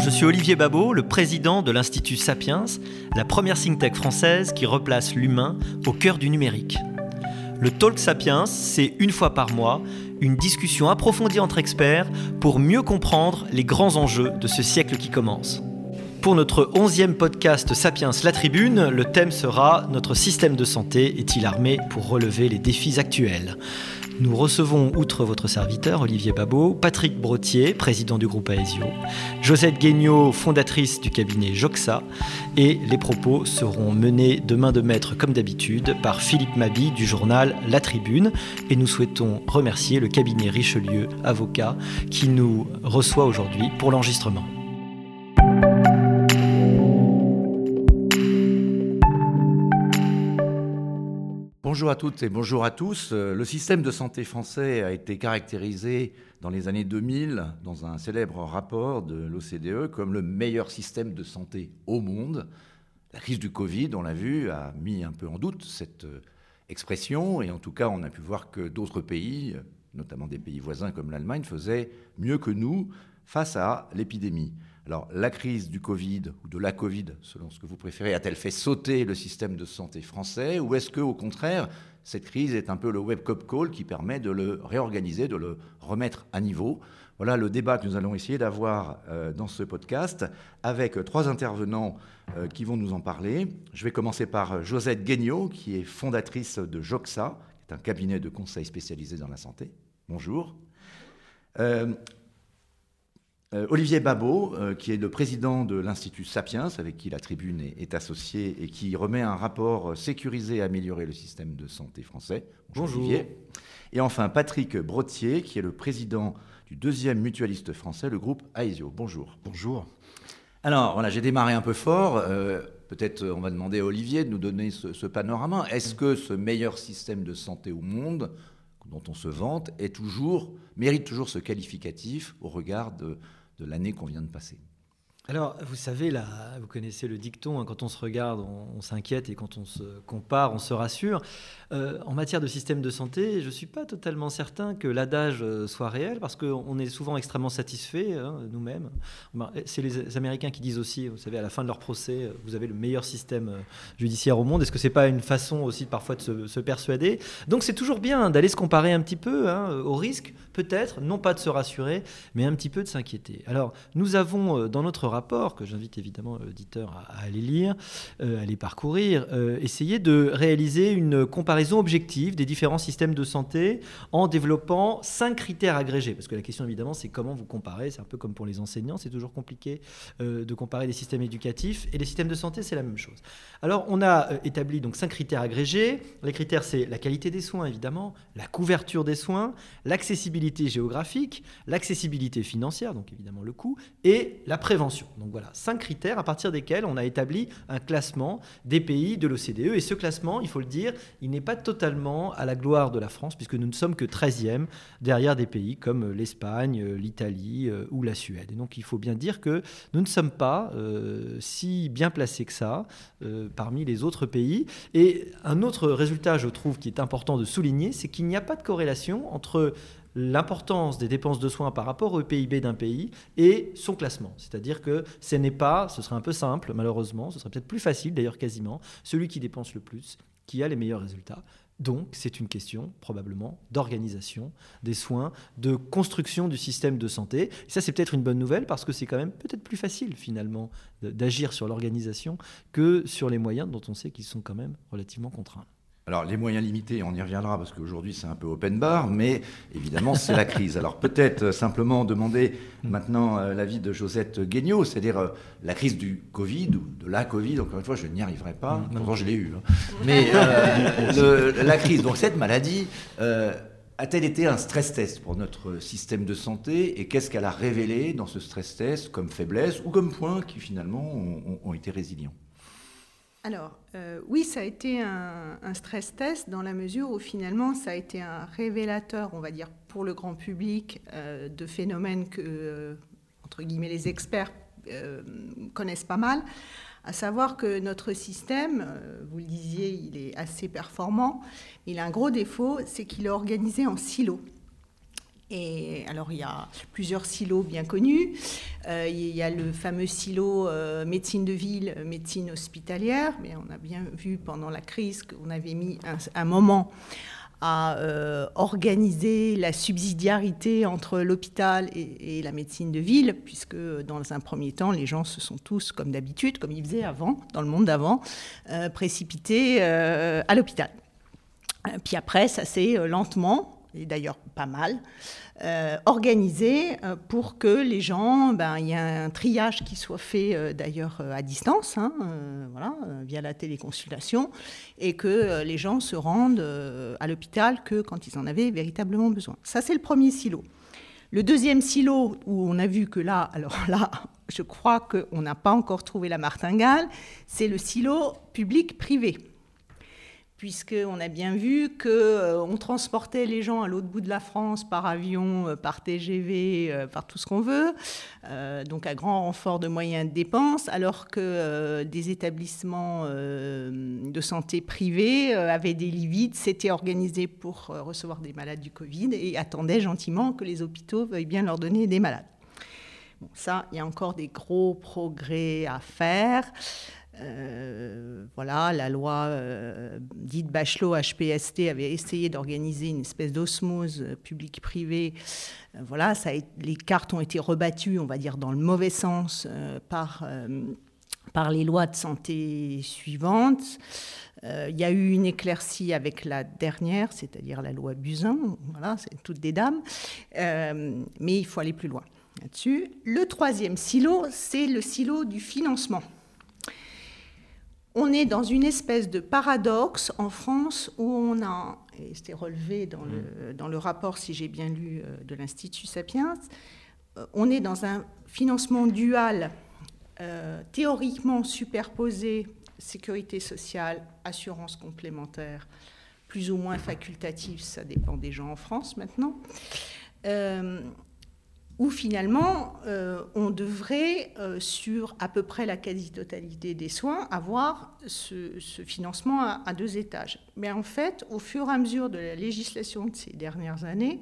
Je suis Olivier Babot, le président de l'Institut Sapiens, la première think tank française qui replace l'humain au cœur du numérique. Le Talk Sapiens, c'est une fois par mois une discussion approfondie entre experts pour mieux comprendre les grands enjeux de ce siècle qui commence. Pour notre onzième podcast Sapiens La Tribune, le thème sera Notre système de santé est-il armé pour relever les défis actuels? Nous recevons, outre votre serviteur, Olivier Babot, Patrick Brottier, président du groupe Aesio, Josette Guignot, fondatrice du cabinet Joxa, et les propos seront menés de main de maître, comme d'habitude, par Philippe Mabi du journal La Tribune. Et nous souhaitons remercier le cabinet Richelieu, avocat, qui nous reçoit aujourd'hui pour l'enregistrement. Bonjour à toutes et bonjour à tous. Euh, le système de santé français a été caractérisé dans les années 2000 dans un célèbre rapport de l'OCDE comme le meilleur système de santé au monde. La crise du Covid, on l'a vu, a mis un peu en doute cette euh, expression et en tout cas on a pu voir que d'autres pays, notamment des pays voisins comme l'Allemagne, faisaient mieux que nous face à l'épidémie. Alors, la crise du Covid, ou de la Covid, selon ce que vous préférez, a-t-elle fait sauter le système de santé français Ou est-ce qu'au contraire, cette crise est un peu le web-cop call qui permet de le réorganiser, de le remettre à niveau? Voilà le débat que nous allons essayer d'avoir euh, dans ce podcast avec trois intervenants euh, qui vont nous en parler. Je vais commencer par Josette Guignot, qui est fondatrice de JOXA, qui est un cabinet de conseil spécialisé dans la santé. Bonjour. Euh, euh, Olivier Babot, euh, qui est le président de l'Institut Sapiens, avec qui la tribune est, associée et qui remet un rapport sécurisé et améliorer le système de santé français. Bonjour, Olivier. Et enfin Patrick Brottier, qui est le président du deuxième mutualiste français, le groupe Aesio. Bonjour. Bonjour. Alors voilà, j'ai démarré un peu fort. Euh, peut-être on va demander à Olivier de nous donner ce, ce panorama. Est-ce que ce meilleur système de santé au monde dont on se vante est toujours, mérite toujours ce qualificatif au regard de, de l'année qu'on vient de passer. Alors, vous savez, là, vous connaissez le dicton, hein, quand on se regarde, on, s'inquiète et quand on se compare, on se rassure. Euh, en matière de système de santé, je ne suis pas totalement certain que l'adage euh, soit réel parce qu'on est souvent extrêmement satisfait hein, nous-mêmes. C'est les Américains qui disent aussi, vous savez, à la fin de leur procès, euh, vous avez le meilleur système judiciaire au monde. Est-ce que ce n'est pas une façon aussi parfois de se, persuader? Donc, c'est toujours bien d'aller se comparer un petit peu hein, au risque, peut-être, non pas de se rassurer, mais un petit peu de s'inquiéter. Alors, nous avons dans notre rapport rapport, que j'invite évidemment l'auditeur à, aller lire, euh, à aller parcourir, euh, essayer de réaliser une comparaison objective des différents systèmes de santé en développant cinq critères agrégés. Parce que la question évidemment, c'est comment vous comparez. C'est un peu comme pour les enseignants, c'est toujours compliqué euh, de comparer des systèmes éducatifs. Et les systèmes de santé, c'est la même chose. Alors, on a établi donc cinq critères agrégés. Les critères, c'est la qualité des soins, évidemment, la couverture des soins, l'accessibilité géographique, l'accessibilité financière, donc évidemment le coût, et la prévention. Donc voilà, cinq critères à partir desquels on a établi un classement des pays de l'OCDE. Et ce classement, il faut le dire, il n'est pas totalement à la gloire de la France, puisque nous ne sommes que 13e derrière des pays comme l'Espagne, l'Italie euh, ou la Suède. Et donc il faut bien dire que nous ne sommes pas euh, si bien placés que ça euh, parmi les autres pays. Et un autre résultat, je trouve, qui est important de souligner, c'est qu'il n'y a pas de corrélation entre l'importance des dépenses de soins par rapport au PIB d'un pays et son classement. C'est-à-dire que ce n'est pas, ce serait un peu simple malheureusement, ce serait peut-être plus facile d'ailleurs quasiment, celui qui dépense le plus qui a les meilleurs résultats. Donc, c'est une question probablement d'organisation des soins, de construction du système de santé. Et ça, c'est peut-être une bonne nouvelle parce que c'est quand même peut-être plus facile finalement d'agir sur l'organisation que sur les moyens dont on sait qu'ils sont quand même relativement contraints. Alors les moyens limités, on y reviendra parce qu'aujourd'hui c'est un peu open bar, mais évidemment c'est la crise. Alors peut-être euh, simplement demander maintenant euh, l'avis de Josette Guignot, c'est-à-dire euh, la crise du Covid ou de la Covid, encore une fois je n'y arriverai pas, mm, pourtant je l'ai eu. Hein. Mais la crise, donc cette maladie, a-t-elle été un stress test pour notre système de santé et qu'est-ce qu'elle a révélé dans ce stress test comme faiblesse ou comme points qui finalement ont été résilients? Alors, euh, oui, ça a été un, stress test dans la mesure où finalement, ça a été un révélateur, on va dire, pour le grand public euh, de phénomènes que, euh, entre guillemets, les experts connaissent pas mal. À savoir que notre système, vous le disiez, il est assez performant. Il a un gros défaut, c'est qu'il est organisé en silos. Et alors, il y a plusieurs silos bien connus. Euh, il y a le fameux silo euh, médecine de ville, médecine hospitalière. Mais on a bien vu pendant la crise qu'on avait mis un, moment à euh, organiser la subsidiarité entre l'hôpital et, la médecine de ville, puisque dans un premier temps, les gens se sont tous, comme d'habitude, comme ils faisaient avant, dans le monde d'avant, précipités à l'hôpital. Puis après, ça s'est lentement, et d'ailleurs pas mal, euh, organisé euh, pour que les gens, ben, il y a un triage qui soit fait euh, d'ailleurs à distance, hein, via la téléconsultation, et que les gens se rendent à l'hôpital que quand ils en avaient véritablement besoin. Ça, c'est le premier silo. Le deuxième silo, où on a vu que là, alors là, je crois qu'on n'a pas encore trouvé la martingale, c'est le silo public-privé puisqu'on a bien vu qu'on euh, transportait les gens à l'autre bout de la France par avion, euh, par TGV, euh, par tout ce qu'on veut, donc à grand renfort de moyens de dépenses, alors que des établissements de santé privés avaient des lits vides, s'étaient organisés pour recevoir des malades du Covid et attendaient gentiment que les hôpitaux veuillent bien leur donner des malades. Bon, ça, il y a encore des gros progrès à faire. Euh, voilà, la loi euh, dite Bachelot HPST avait essayé d'organiser une espèce d'osmose. Euh, voilà, ça les cartes ont été rebattues, on va dire, dans le mauvais sens par, par les lois de santé suivantes. Il y a eu une éclaircie avec la dernière, c'est-à-dire la loi Buzyn. Voilà, c'est toutes des dames. mais il faut aller plus loin là-dessus. Le troisième silo, c'est le silo du financement on est dans une espèce de paradoxe en France où on a, et c'était relevé dans le, mm. dans le rapport, si j'ai bien lu, euh, de l'Institut Sapiens, euh, on est dans un financement dual, euh, théoriquement superposé, sécurité sociale, assurance complémentaire, plus ou moins facultative, ça dépend des gens en France maintenant où finalement euh, on devrait, euh, sur à peu près la quasi-totalité des soins, avoir ce, financement à, deux étages. Mais en fait, au fur et à mesure de la législation de ces dernières années,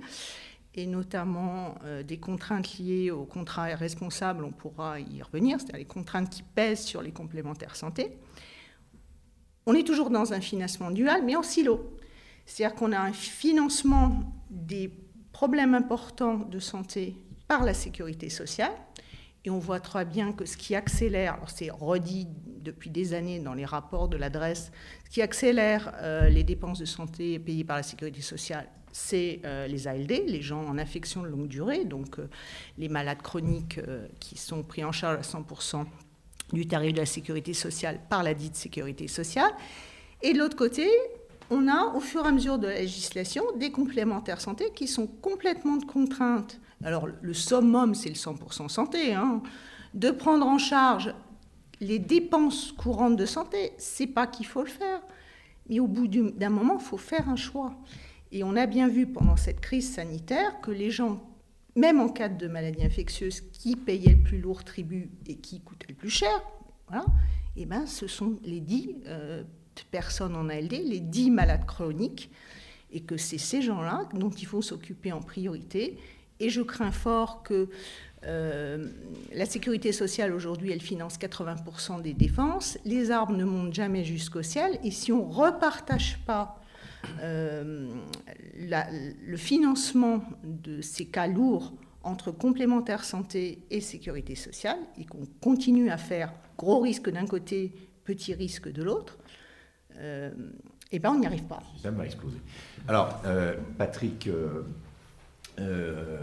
et notamment euh, des contraintes liées aux contrats responsables, on pourra y revenir, c'est-à-dire les contraintes qui pèsent sur les complémentaires santé, on est toujours dans un financement dual, mais en silo. C'est-à-dire qu'on a un financement des problèmes importants de santé par la sécurité sociale. Et on voit très bien que ce qui accélère, alors c'est redit depuis des années dans les rapports de l'adresse, ce qui accélère euh, les dépenses de santé payées par la sécurité sociale, c'est euh, les ALD, les gens en affection de longue durée, donc euh, les malades chroniques qui sont pris en charge à 100% du tarif de la sécurité sociale par la dite sécurité sociale. Et de l'autre côté, on a au fur et à mesure de la législation des complémentaires santé qui sont complètement contraintes alors le summum, c'est le 100% santé, hein. de prendre en charge les dépenses courantes de santé, c'est pas qu'il faut le faire. Mais au bout d'un moment, il faut faire un choix. Et on a bien vu pendant cette crise sanitaire que les gens, même en cas de maladie infectieuse, qui payaient le plus lourd tribut et qui coûtaient le plus cher, eh ben, ce sont les 10 euh, personnes en ALD, les 10 malades chroniques, et que c'est ces gens-là dont il faut s'occuper en priorité et je crains fort que euh, la sécurité sociale aujourd'hui, elle finance 80% des défenses. Les arbres ne montent jamais jusqu'au ciel. Et si on ne repartage pas euh, le financement de ces cas lourds entre complémentaire santé et sécurité sociale, et qu'on continue à faire gros risque d'un côté, petit risque de l'autre, euh, eh ben on n'y arrive pas. Ça va exploser. Alors, Patrick euh,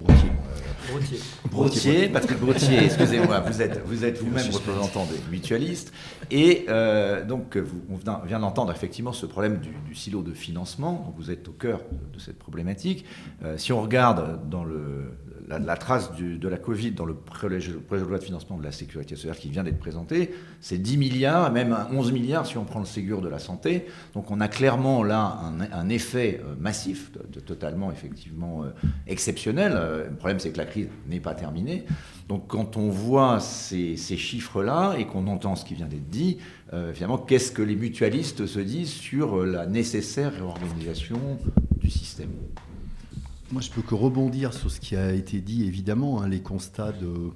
Brotier. Brotier. Patrick Brotier, excusez-moi, vous êtes vous êtes vous-même représentant des mutualistes. Et euh, donc, vous, on vient d'entendre effectivement ce problème du, silo de financement. Vous êtes au cœur de, cette problématique. Euh, si on regarde dans le, la, trace de la Covid dans le projet de loi de financement de la sécurité sociale qui vient d'être présenté, c'est 10 milliards, même 11 milliards si on prend le Ségur de la santé. Donc on a clairement là un, effet euh, massif, de, totalement effectivement euh, exceptionnel. Euh, le problème c'est que la crise n'est pas terminée. Donc quand on voit ces, chiffres-là et qu'on entend ce qui vient d'être dit, finalement, qu'est-ce que les mutualistes se disent sur la nécessaire réorganisation du système? Moi, je peux que rebondir sur ce qui a été dit, évidemment, hein, les constats de,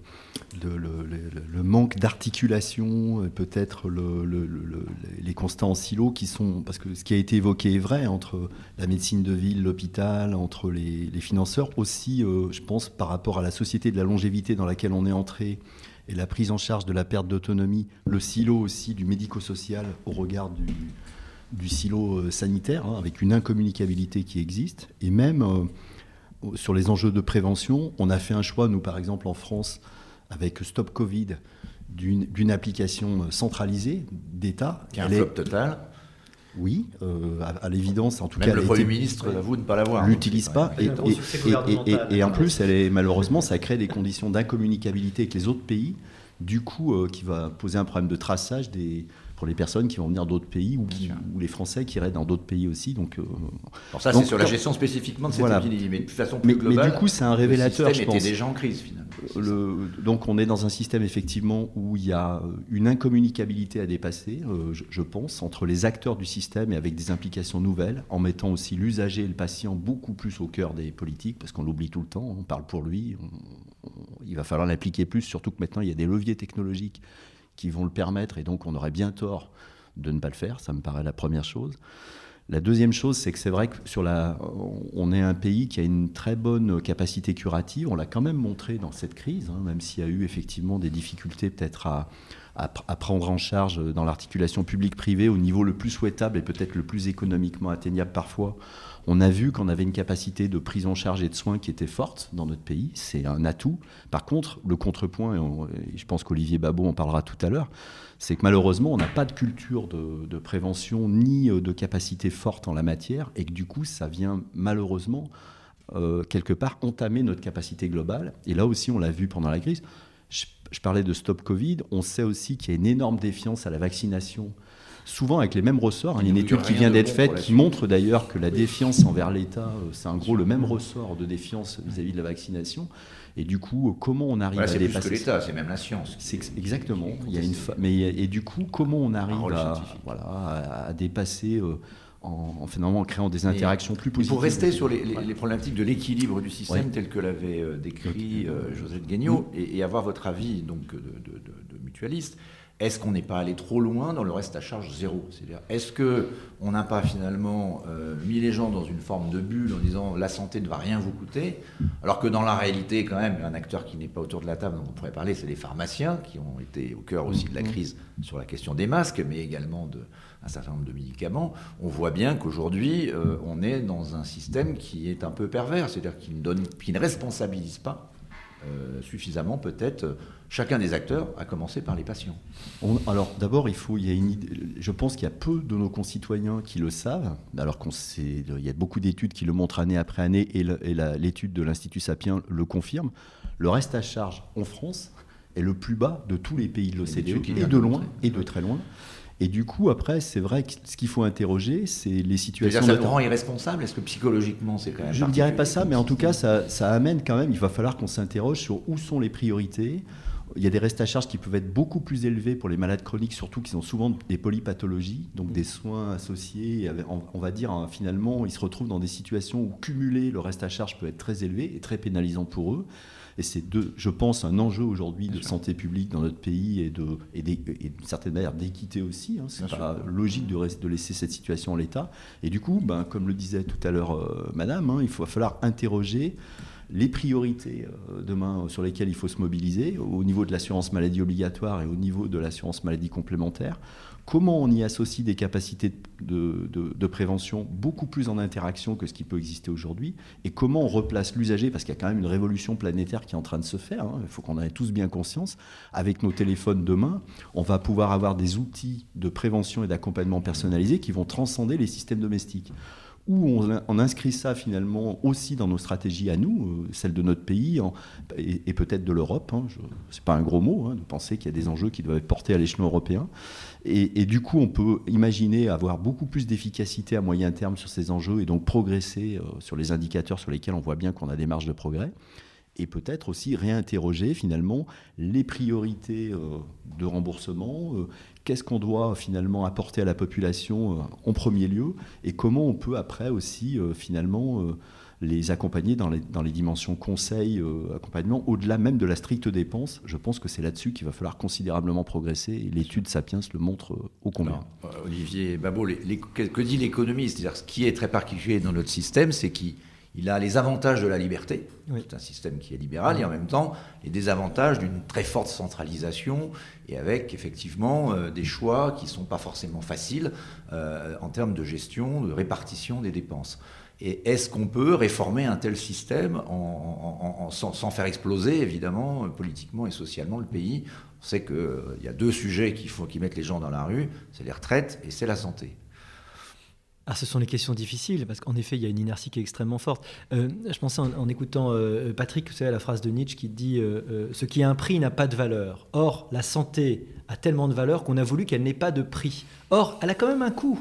le, manque d'articulation, peut-être les constats en silo qui sont, parce que ce qui a été évoqué est vrai, entre la médecine de ville, l'hôpital, entre les, financeurs, aussi, euh, je pense, par rapport à la société de la longévité dans laquelle on est entré et la prise en charge de la perte d'autonomie, le silo aussi du médico-social au regard du, silo euh, sanitaire, hein, avec une incommunicabilité qui existe, et même... Euh, sur les enjeux de prévention, on a fait un choix, nous par exemple en France, avec Stop Covid, d'une application centralisée d'État. Qui est un flop total oui, euh, à, l'évidence, en tout Même cas. Le Premier ministre avoue ne pas l'avoir. L'utilise pas. Et, et, en plus, elle est, malheureusement, ça crée des conditions d'incommunicabilité avec les autres pays, du coup, euh, qui va poser un problème de traçage des, pour les personnes qui vont venir d'autres pays ou, les Français qui iraient dans d'autres pays aussi. Donc, euh, ça, c'est sur la gestion spécifiquement de cette épidémie, mais de façon plus globale. Mais du coup, c'est un révélateur. Le système était déjà en crise finalement. Le, donc, on est dans un système effectivement où il y a une incommunicabilité à dépasser, euh, je, pense, entre les acteurs du système et avec des implications nouvelles, en mettant aussi l'usager et le patient beaucoup plus au cœur des politiques, parce qu'on l'oublie tout le temps. On parle pour lui. il va falloir l'appliquer plus, surtout que maintenant il y a des leviers technologiques qui vont le permettre, et donc on aurait bien tort de ne pas le faire, ça me paraît la première chose. La deuxième chose, c'est que c'est vrai que sur la, on est un pays qui a une très bonne capacité curative. On l'a quand même montré dans cette crise, hein, même s'il y a eu effectivement des difficultés peut-être à, à, prendre en charge dans l'articulation publique-privée au niveau le plus souhaitable et peut-être le plus économiquement atteignable parfois on a vu qu'on avait une capacité de prise en charge et de soins qui était forte dans notre pays. C'est un atout. Par contre, le contrepoint, et, je pense qu'Olivier Babot en parlera tout à l'heure, c'est que malheureusement, on n'a pas de culture de, prévention ni euh, de capacité forte en la matière et que du coup, ça vient malheureusement, euh, quelque part, entamer notre capacité globale. Et là aussi, on l'a vu pendant la crise. je parlais de Stop Covid. On sait aussi qu'il y a une énorme défiance à la vaccination souvent avec les mêmes ressorts. Il y a une étude qui vient d'être faite qui montre d'ailleurs que la défiance envers l'État, euh, c'est en gros le même ressort de défiance vis-à-vis de la vaccination. Et du coup, comment on arrive à dépasser C'est plus que l'État, c'est même la science. C'est exactement. Il y a une mais et du coup, comment on arrive à, voilà, à, dépasser euh, en, finalement en créant des interactions plus positives. Pour rester sur les, problématiques de l'équilibre du système tel que l'avait euh, décrit Josette Guignot et, avoir votre avis donc de, de mutualiste. Est-ce qu'on n'est pas allé trop loin dans le reste à charge zéro C'est-à-dire, est-ce qu'on n'a pas finalement euh, mis les gens dans une forme de bulle en disant la santé ne va rien vous coûter, alors que dans la réalité, quand même, un acteur qui n'est pas autour de la table dont on pourrait parler, c'est les pharmaciens qui ont été au cœur aussi de la crise sur la question des masques, mais également de un certain nombre de médicaments. On voit bien qu'aujourd'hui, euh, on est dans un système qui est un peu pervers, c'est-à-dire qui ne, donne, qui ne responsabilise pas euh, suffisamment peut-être chacun des acteurs, à commencer par les patients. alors d'abord, il faut, il y a une je pense qu'il y a peu de nos concitoyens qui le savent, alors qu'on sait, il y a beaucoup d'études qui le montrent année après année, et l'étude de l'Institut Sapien le confirme. Le reste à charge en France est le plus bas de tous les pays de l'OCDE, et de loin, et de très loin. Et du coup, après, c'est vrai que ce qu'il faut interroger, c'est les situations. Ça nous rend irresponsable Est-ce que psychologiquement, c'est quand même. Je ne dirais pas ça, mais en tout cas, ça, ça amène quand même. Il va falloir qu'on s'interroge sur où sont les priorités. Il y a des restes à charge qui peuvent être beaucoup plus élevés pour les malades chroniques, surtout qui ont souvent des polypathologies, donc des soins associés. On va dire, hein, finalement, ils se retrouvent dans des situations où cumuler le reste à charge peut être très élevé et très pénalisant pour eux. Et c'est, je pense, un enjeu aujourd'hui de santé publique dans notre pays et, de, et, d'une certaine manière d'équité aussi. Hein. C'est pas logique de, de, laisser cette situation en l'état. Et du coup, ben, comme le disait tout à l'heure euh, Madame, hein, il va falloir interroger les priorités euh, demain sur lesquelles il faut se mobiliser au niveau de l'assurance maladie obligatoire et au niveau de l'assurance maladie complémentaire. Comment on y associe des capacités de, prévention beaucoup plus en interaction que ce qui peut exister aujourd'hui, et comment on replace l'usager, parce qu'il y a quand même une révolution planétaire qui est en train de se faire, hein, il faut qu'on en ait tous bien conscience, avec nos téléphones demain, on va pouvoir avoir des outils de prévention et d'accompagnement personnalisés qui vont transcender les systèmes domestiques où on, inscrit ça finalement aussi dans nos stratégies à nous, euh, celles de notre pays et, peut-être de l'Europe. Hein, Ce n'est pas un gros mot hein, de penser qu'il y a des enjeux qui doivent être portés à l'échelon européen. Et, du coup, on peut imaginer avoir beaucoup plus d'efficacité à moyen terme sur ces enjeux et donc progresser euh, sur les indicateurs sur lesquels on voit bien qu'on a des marges de progrès et peut-être aussi réinterroger finalement les priorités euh, de remboursement, qu'est-ce qu'on doit finalement apporter à la population euh, en premier lieu et comment on peut après aussi euh, finalement les accompagner dans les, dans les dimensions conseil, euh, accompagnement, au-delà même de la stricte dépense. Je pense que c'est là-dessus qu'il va falloir considérablement progresser. Et l'étude Sapiens le montre euh, au combien. Euh, Olivier Babot, que, dit l'économie C'est-à-dire ce qui est très particulier dans notre système, c'est qu'il a les avantages de la liberté. C'est un système qui est libéral et en même temps les désavantages d'une très forte centralisation et avec effectivement des choix qui ne sont pas forcément faciles en termes de gestion, de répartition des dépenses. Et est-ce qu'on peut réformer un tel système sans, faire exploser, évidemment, politiquement et socialement le pays? On sait qu'il euh, y a deux sujets qui, faut, qui mettent les gens dans la rue, c'est les retraites et c'est la santé. Ah, ce sont les questions difficiles, parce qu'en effet, il y a une inertie qui est extrêmement forte. Euh, je pensais en, écoutant euh, Patrick, vous savez, la phrase de Nietzsche qui dit Ce qui a un prix n'a pas de valeur. Or, la santé a tellement de valeur qu'on a voulu qu'elle n'ait pas de prix. Or, elle a quand même un coût.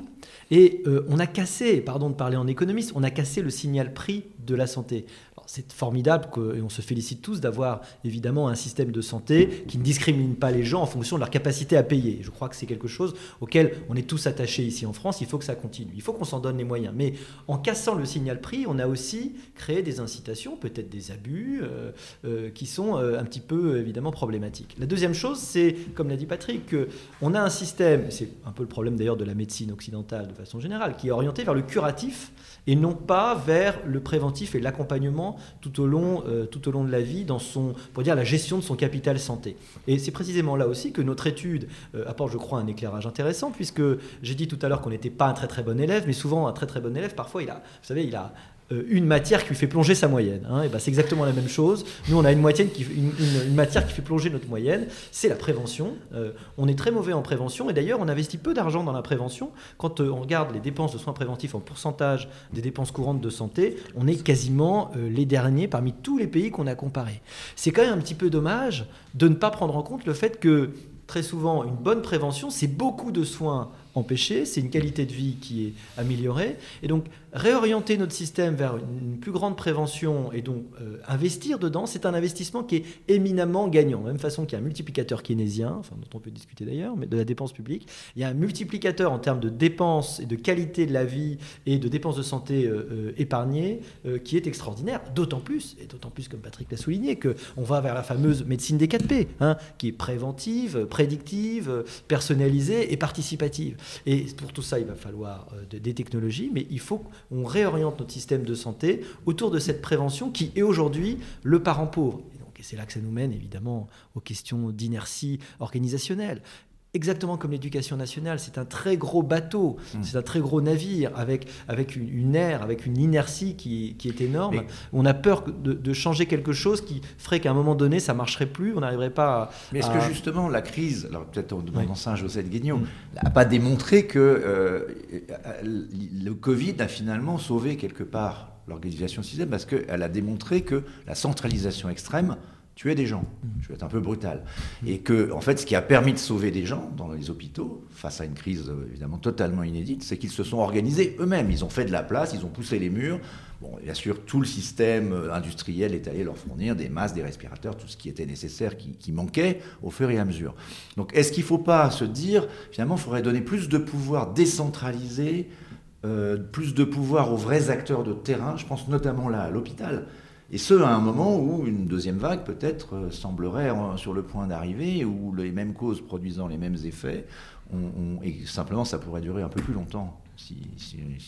Et euh, on a cassé, pardon de parler en économiste, on a cassé le signal prix de la santé c'est formidable et on se félicite tous d'avoir évidemment un système de santé qui ne discrimine pas les gens en fonction de leur capacité à payer. Je crois que c'est quelque chose auquel on est tous attachés ici en France. Il faut que ça continue. Il faut qu'on s'en donne les moyens. Mais en cassant le signal prix, on a aussi créé des incitations, peut-être des abus, euh, euh, qui sont euh, un petit peu évidemment problématiques. La deuxième chose, c'est, comme l'a dit Patrick, qu'on a un système, c'est un peu le problème d'ailleurs de la médecine occidentale de façon générale, qui est orienté vers le curatif et non pas vers le préventif et l'accompagnement tout, au long, euh, tout au long de la vie dans son, pour dire, la gestion de son capital santé. Et c'est précisément là aussi que notre étude euh, apporte, je crois, un éclairage intéressant, puisque j'ai dit tout à l'heure qu'on n'était pas un très très bon élève, mais souvent un très très bon élève, parfois il a, vous savez, il a une matière qui lui fait plonger sa moyenne. Hein. et ben c'est exactement la même chose. Nous, on a une, qui, une, matière qui fait plonger notre moyenne, c'est la prévention. Euh, on est très mauvais en prévention, et d'ailleurs, on investit peu d'argent dans la prévention. Quand euh, on regarde les dépenses de soins préventifs en pourcentage des dépenses courantes de santé, on est quasiment les derniers parmi tous les pays qu'on a comparés. C'est quand même un petit peu dommage de ne pas prendre en compte le fait que très souvent, une bonne prévention, c'est beaucoup de soins empêchés, c'est une qualité de vie qui est améliorée. Et donc, réorienter notre système vers une plus grande prévention et donc euh, investir dedans, c'est un investissement qui est éminemment gagnant. De même façon qu'il y a un multiplicateur keynésien, dont on peut discuter d'ailleurs, mais de la dépense publique, il y a un multiplicateur en termes de dépenses et de qualité de la vie et de dépenses de santé euh, euh, épargnées qui est extraordinaire. D'autant plus, et d'autant plus comme Patrick l'a souligné, qu'on va vers la fameuse médecine des 4P, hein, qui est préventive, prédictive, personnalisée et participative. Et pour tout ça, il va falloir des technologies, mais il faut on réoriente notre système de santé autour de cette prévention qui est aujourd'hui le parent pauvre. Et c'est là que ça nous mène évidemment aux questions d'inertie organisationnelle exactement comme l'éducation nationale, c'est un très gros bateau, mmh. c'est un très gros navire avec, avec une, une aire, avec une inertie qui, qui est énorme. on a peur de, de, changer quelque chose qui ferait qu'à un moment donné, ça marcherait plus, on n'arriverait pas à... Mais est-ce que justement la crise, alors peut-être en demandant ça à José Guignot, n'a pas démontré que euh, le Covid a finalement sauvé quelque part l'organisation système parce qu'elle a démontré que la centralisation extrême tuer des gens. Mm. Je vais être un peu brutal. Et que, en fait, ce qui a permis de sauver des gens dans les hôpitaux, face à une crise euh, évidemment totalement inédite, c'est qu'ils se sont organisés eux-mêmes. Ils ont fait de la place, ils ont poussé les murs. Bon, bien sûr, tout le système euh, industriel est allé leur fournir des masques, des respirateurs, tout ce qui était nécessaire, qui, manquait au fur et à mesure. Donc, est-ce qu'il ne faut pas se dire, finalement, il faudrait donner plus de pouvoir décentralisé, euh, plus de pouvoir aux vrais acteurs de terrain? Je pense notamment là à l'hôpital. Et ce, à un moment où une deuxième vague peut-être euh, semblerait sur le point d'arriver, où les mêmes causes produisant les mêmes effets, et simplement ça pourrait durer un peu plus longtemps. Si,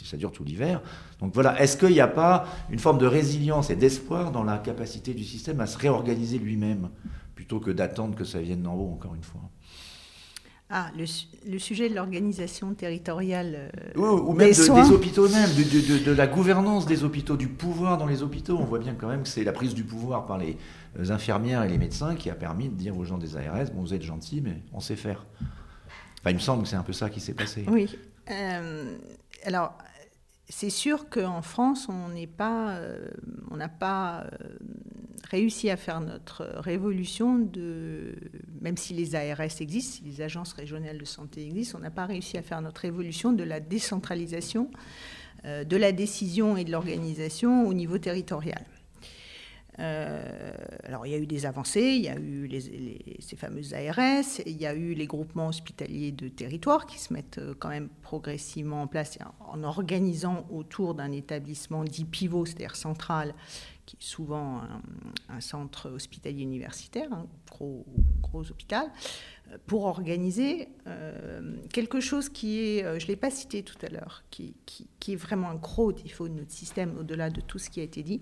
ça dure tout l'hiver. Donc voilà, est-ce qu'il n'y a pas une forme de résilience et d'espoir dans la capacité du système à se réorganiser lui-même, plutôt que d'attendre que ça vienne d'en haut, encore une fois? Ah, le, sujet de l'organisation territoriale. Euh, ou même des, hôpitaux même, de, la gouvernance des hôpitaux, du pouvoir dans les hôpitaux. On voit bien quand même que c'est la prise du pouvoir par les euh, infirmières et les médecins qui a permis de dire aux gens des ARS bon, vous êtes gentils, mais on sait faire. Enfin, il me semble que c'est un peu ça qui s'est passé. Oui. Euh, alors, c'est sûr qu'en France, on n'est pas, on n'a pas réussi à faire notre révolution de, même si les ARS existent, si les agences régionales de santé existent, on n'a pas réussi à faire notre révolution de la décentralisation, euh, de la décision et de l'organisation au niveau territorial. Euh, alors il y a eu des avancées, il y a eu ces fameuses ARS, il y a eu les groupements hospitaliers de territoire qui se mettent euh, quand même progressivement en place en organisant autour d'un établissement dit pivot, c'est-à-dire central, qui est souvent un, centre hospitalier universitaire, un gros, gros hôpital, euh, pour organiser quelque chose qui est, je ne l'ai pas cité tout à l'heure, qui, qui, est vraiment un gros défaut de notre système, au-delà de tout ce qui a été dit,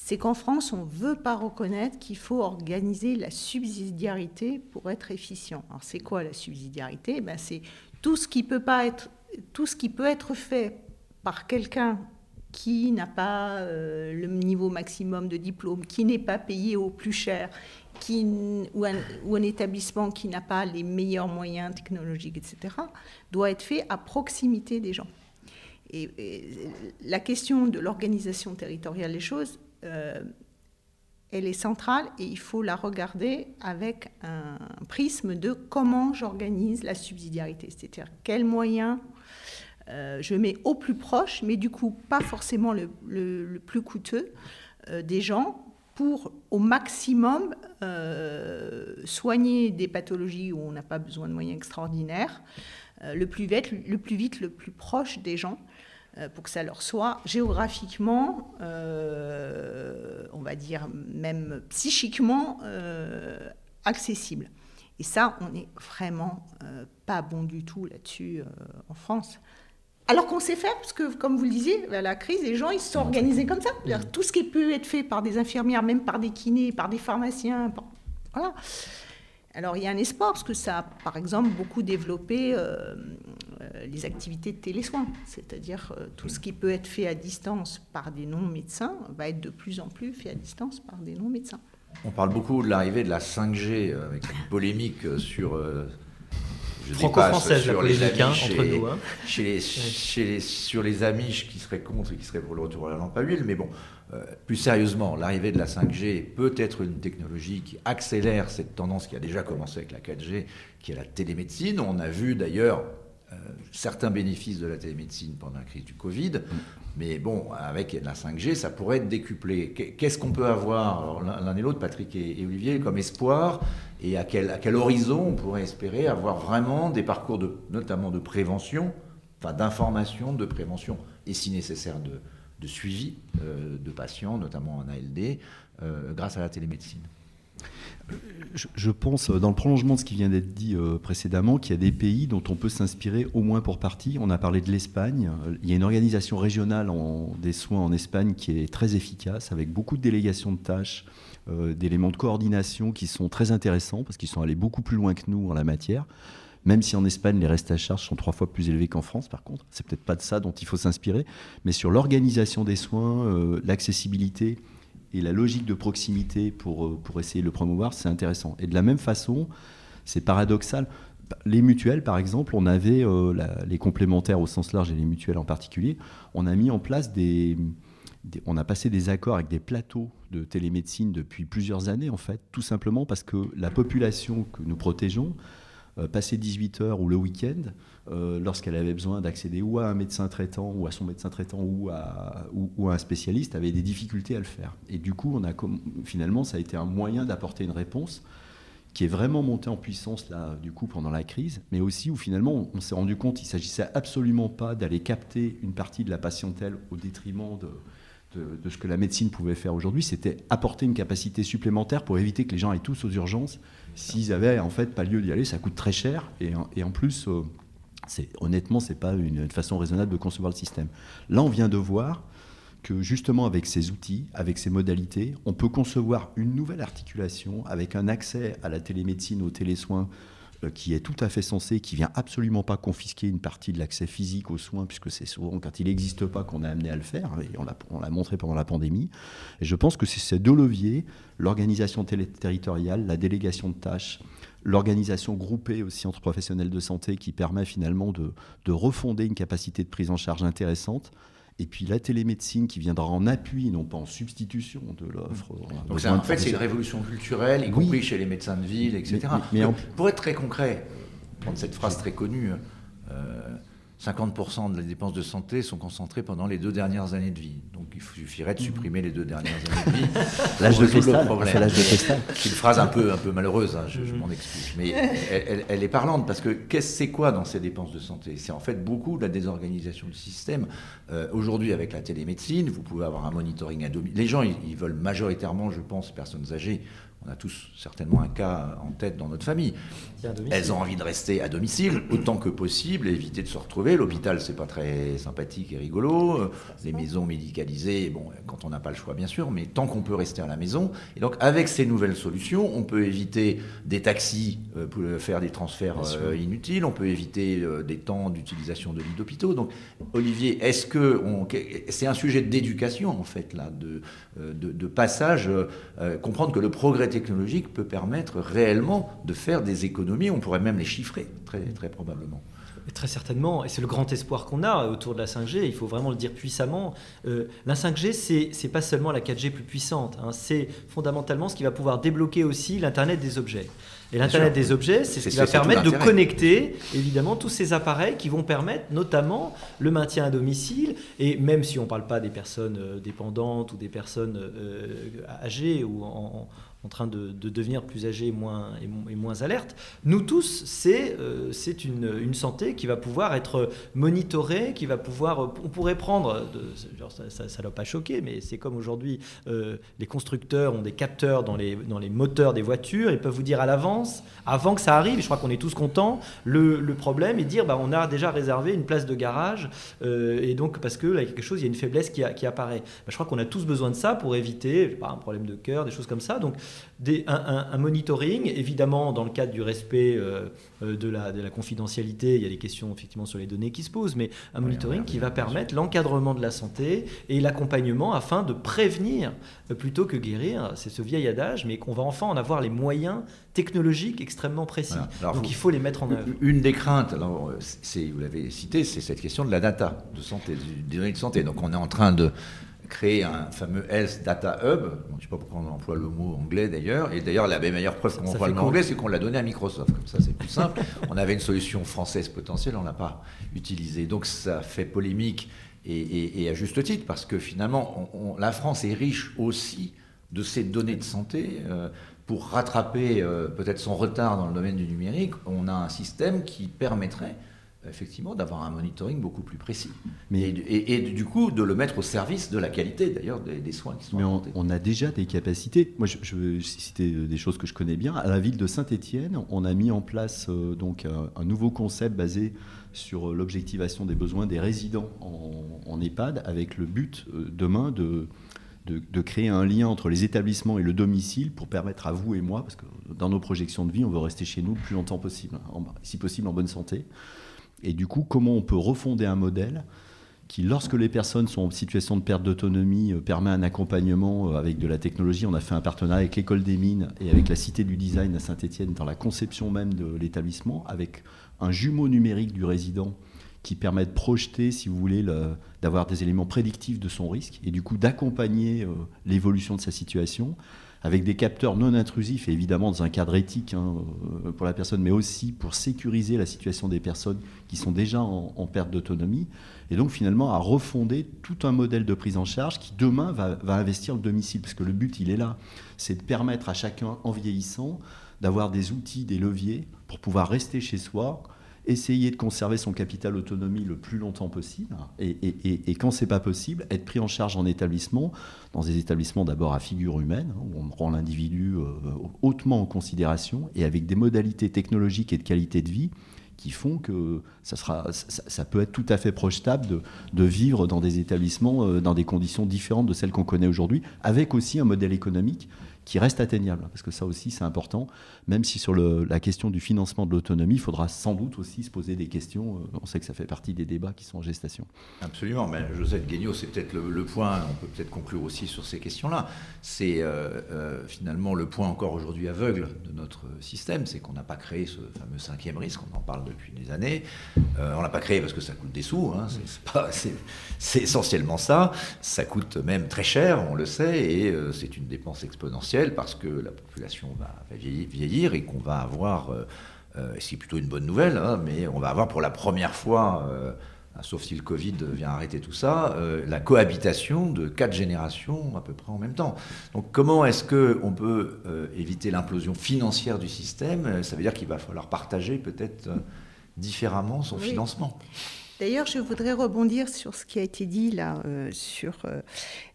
c'est qu'en France, on ne veut pas reconnaître qu'il faut organiser la subsidiarité pour être efficient. Alors c'est quoi la subsidiarité? Ben, C'est tout, ce qui peut pas être, tout ce qui peut être fait par quelqu'un qui n'a pas euh, le niveau maximum de diplôme, qui n'est pas payé au plus cher, qui, ou, un, établissement qui n'a pas les meilleurs moyens technologiques, etc., doit être fait à proximité des gens. et la question de l'organisation territoriale des choses, euh, elle est centrale et il faut la regarder avec un prisme de comment j'organise la subsidiarité, c'est-à-dire quels moyens euh, je mets au plus proche, mais du coup pas forcément le, plus coûteux euh, des gens pour au maximum soigner des pathologies où on n'a pas besoin de moyens extraordinaires, le plus vite, le plus vite, le plus proche des gens. Euh, pour que ça leur soit géographiquement, euh, on va dire même psychiquement euh, accessible. Et ça, on n'est vraiment pas bon du tout là-dessus en France. Alors qu'on sait faire, parce que comme vous le disiez, la crise, les gens, ils se sont organisés comme ça. Tout ce qui peut être fait par des infirmières, même par des kinés, par des pharmaciens, voilà. Alors il y a un espoir, parce que ça a par exemple beaucoup développé euh, les activités de télésoins, c'est-à-dire euh, tout ce qui peut être fait à distance par des non-médecins va être de plus en plus fait à distance par des non-médecins. On parle beaucoup de l'arrivée de la 5G avec cette polémique sur franco-française la polémique hein, entre nous. Hein. Chez les, chez sur les Amish qui seraient contre et qui seraient pour le retour à la lampe à huile. Mais bon, euh, plus sérieusement, l'arrivée de la 5G peut être une technologie qui accélère cette tendance qui a déjà commencé avec la 4G, qui est la télémédecine. On a vu d'ailleurs euh, certains bénéfices de la télémédecine pendant la crise du Covid. Mais bon, avec la 5G, ça pourrait être décuplé. Qu'est-ce qu'on peut avoir, l'un et l'autre, Patrick et, Olivier, comme espoir Et à quel, à quel horizon on pourrait espérer avoir vraiment des parcours, de, notamment de prévention, enfin d'information, de prévention, et si nécessaire de, de suivi euh, de patients, notamment en ALD, euh, grâce à la télémédecine? Je, pense, dans le prolongement de ce qui vient d'être dit euh, précédemment, qu'il y a des pays dont on peut s'inspirer au moins pour partie. On a parlé de l'Espagne. Il y a une organisation régionale des soins en Espagne qui est très efficace, avec beaucoup de délégations de tâches, euh, d'éléments de coordination qui sont très intéressants, parce qu'ils sont allés beaucoup plus loin que nous en la matière. Même si en Espagne, les restes à charge sont trois fois plus élevés qu'en France, par contre. C'est peut-être pas de ça dont il faut s'inspirer. Mais sur l'organisation des soins, euh, l'accessibilité, et la logique de proximité pour, euh, pour essayer de le promouvoir, c'est intéressant. Et de la même façon, c'est paradoxal. Les mutuelles, par exemple, on avait euh, les complémentaires au sens large et les mutuelles en particulier, on a mis en place des, on a passé des accords avec des plateaux de télémédecine depuis plusieurs années, en fait, tout simplement parce que la population que nous protégeons, passer 18 heures ou le week-end, euh, lorsqu'elle avait besoin d'accéder ou à un médecin traitant, ou à son médecin traitant, ou à, ou, un spécialiste, avait des difficultés à le faire. Et du coup, on a, finalement, ça a été un moyen d'apporter une réponse qui est vraiment montée en puissance là, du coup, pendant la crise, mais aussi où finalement, on, s'est rendu compte qu'il s'agissait absolument pas d'aller capter une partie de la patientèle au détriment de, de, ce que la médecine pouvait faire aujourd'hui, c'était apporter une capacité supplémentaire pour éviter que les gens aillent tous aux urgences s'ils avaient en fait pas lieu d'y aller. Ça coûte très cher et, en plus, euh, c'est, honnêtement, c'est pas une, façon raisonnable de concevoir le système. Là, on vient de voir que justement avec ces outils, avec ces modalités, on peut concevoir une nouvelle articulation avec un accès à la télémédecine, aux télésoins qui est tout à fait censé, qui vient absolument pas confisquer une partie de l'accès physique aux soins, puisque c'est souvent quand il n'existe pas qu'on est amené à le faire, et on l'a montré pendant la pandémie. Et je pense que c'est ces deux leviers, l'organisation territoriale, la délégation de tâches, l'organisation groupée aussi entre professionnels de santé, qui permet finalement de refonder une capacité de prise en charge intéressante et puis la télémédecine qui viendra en appui, non pas en substitution de l'offre. Donc en fait, c'est une révolution culturelle, y compris chez les médecins de ville, etc. Mais, pour être très concret, prendre cette phrase très connue, euh, 50% des dépenses de santé sont concentrées pendant les deux dernières années de vie. Donc il suffirait de supprimer les deux dernières années de vie. l'âge de cristal, c'est l'âge de cristal. C'est une phrase un peu, un peu malheureuse, hein, je, m'en excuse. Mais elle, est parlante parce que qu'est-ce c'est quoi dans ces dépenses de santé? C'est en fait beaucoup de la désorganisation du système. Euh, aujourd'hui, avec la télémédecine, vous pouvez avoir un monitoring à domicile. Les gens, ils veulent majoritairement, je pense, personnes âgées, on a tous certainement un cas en tête dans notre famille. Elles ont envie de rester à domicile autant que possible, éviter de se retrouver. L'hôpital, c'est pas très sympathique et rigolo. Les maisons médicalisées, bon, quand on n'a pas le choix, bien sûr, mais tant qu'on peut rester à la maison. Et donc, avec ces nouvelles solutions, on peut éviter des taxis euh, pour faire des transferts euh, inutiles. On peut éviter euh, des temps d'utilisation de lits d'hôpitaux. Donc, Olivier, est-ce que c'est un sujet d'éducation en fait là, de, de, passage, comprendre que le progrès technologique peut permettre réellement de faire des économies. On pourrait même les chiffrer, très, très probablement. Très certainement, et c'est le grand espoir qu'on a autour de la 5G, il faut vraiment le dire puissamment. Euh, la 5G, c'est pas seulement la 4G plus puissante, hein. c'est fondamentalement ce qui va pouvoir débloquer aussi l'Internet des objets. Et l'Internet des objets, c'est ce qui va permettre de connecter évidemment tous ces appareils qui vont permettre notamment le maintien à domicile. Et même si on ne parle pas des personnes euh, dépendantes ou des personnes euh, âgées ou en, en train de, devenir plus âgé et moins, et, moins alerte. Nous tous, c'est euh, une, une, santé qui va pouvoir être monitorée, qui va pouvoir... On pourrait prendre... ça ne doit pas choquer, mais c'est comme aujourd'hui, euh, les constructeurs ont des capteurs dans les, dans les moteurs des voitures, ils peuvent vous dire à l'avance, avant que ça arrive, je crois qu'on est tous contents, le, le problème et dire bah, on a déjà réservé une place de garage, euh, et donc parce que là, quelque chose, il y a une faiblesse qui, qui apparaît. Bah, je crois qu'on a tous besoin de ça pour éviter pas, un problème de cœur, des choses comme ça. Donc un, monitoring, évidemment dans le cadre du respect euh, euh, de, la, de, la, confidentialité, il y a des questions effectivement sur les données qui se posent, mais un monitoring qui va permettre l'encadrement de la santé et l'accompagnement afin de prévenir euh, plutôt que guérir. C'est ce vieil adage, mais qu'on va enfin en avoir les moyens technologiques extrêmement précis. Donc il faut les mettre en œuvre. Une des craintes, alors, vous l'avez cité, c'est cette question de la data de santé, des données de santé. Donc on est en train de créer un fameux Health Data Hub. je ne sais pas pourquoi on emploie le mot anglais d'ailleurs. Et d'ailleurs, la meilleure preuve qu'on emploie le mot anglais, c'est qu'on l'a donné à Microsoft. Comme ça, c'est plus simple. on avait une solution française potentielle, on ne l'a pas utilisée. Donc ça fait polémique et, à juste titre, parce que finalement, la France est riche aussi de ces données de santé. Euh, pour rattraper euh, peut-être son retard dans le domaine du numérique, on a un système qui permettrait effectivement d'avoir un monitoring beaucoup plus précis. Mais, et, du coup, de le mettre au service de la qualité d'ailleurs des, soins qui sont Mais on, a déjà des capacités. Moi, je, veux citer euh, des choses que je connais bien. À la ville de Saint-Étienne, on a mis en place euh, donc un, nouveau concept basé sur l'objectivation des besoins des résidents en, EHPAD, avec le but euh, demain de, de, de, créer un lien entre les établissements et le domicile pour permettre à vous et moi, parce que dans nos projections de vie, on veut rester chez nous le plus longtemps possible, si possible en bonne santé. Et du coup, comment on peut refonder un modèle qui, lorsque les personnes sont en situation de perte d'autonomie, euh, permet un accompagnement euh, avec de la technologie. On a fait un partenariat avec l'école des mines et avec la Cité du Design à Saint-Étienne dans la conception même de l'établissement, avec un jumeau numérique du résident qui permet de projeter, si vous voulez, d'avoir des éléments prédictifs de son risque et du coup d'accompagner euh, l'évolution de sa situation avec des capteurs non intrusifs et évidemment dans un cadre éthique hein, euh, pour la personne, mais aussi pour sécuriser la situation des personnes qui sont déjà en, perte d'autonomie. Et donc finalement à refonder tout un modèle de prise en charge qui demain va, va investir le domicile, parce que le but il est là, c'est de permettre à chacun en vieillissant d'avoir des outils, des leviers pour pouvoir rester chez soi, essayer de conserver son capital autonomie le plus longtemps possible, et, et, et, quand c'est pas possible, être pris en charge en établissement, dans des établissements d'abord à figure humaine, où on prend l'individu euh, hautement en considération, et avec des modalités technologiques et de qualité de vie qui font que ça, sera, ça, peut être tout à fait projetable de, de, vivre dans des établissements euh, dans des conditions différentes de celles qu'on connaît aujourd'hui, avec aussi un modèle économique qui reste atteignable, parce que ça aussi c'est important, même si sur la question du financement de l'autonomie, il faudra sans doute aussi se poser des questions, euh, on sait que ça fait partie des débats qui sont en gestation. Absolument, mais Joseph Guignot, c'est peut-être le, point, on peut peut-être conclure aussi sur ces questions-là, c'est euh, euh, finalement le point encore aujourd'hui aveugle de notre système, c'est qu'on n'a pas créé ce fameux cinquième risque, on en parle depuis des années, on l'a pas créé parce que ça coûte des sous, hein, c'est essentiellement ça, ça coûte même très cher, on le sait, et c'est une dépense exponentielle parce que la population va, vieillir et qu'on va avoir euh, euh, ce qui est plutôt une bonne nouvelle, hein, mais on va avoir pour la première fois, euh, sauf si le Covid vient arrêter tout ça, euh, la cohabitation de quatre générations à peu près en même temps. Donc comment est-ce qu'on peut éviter l'implosion financière du système? Ça veut dire qu'il va falloir partager peut-être différemment son financement. D'ailleurs, je voudrais rebondir sur ce qui a été dit là, euh, sur euh,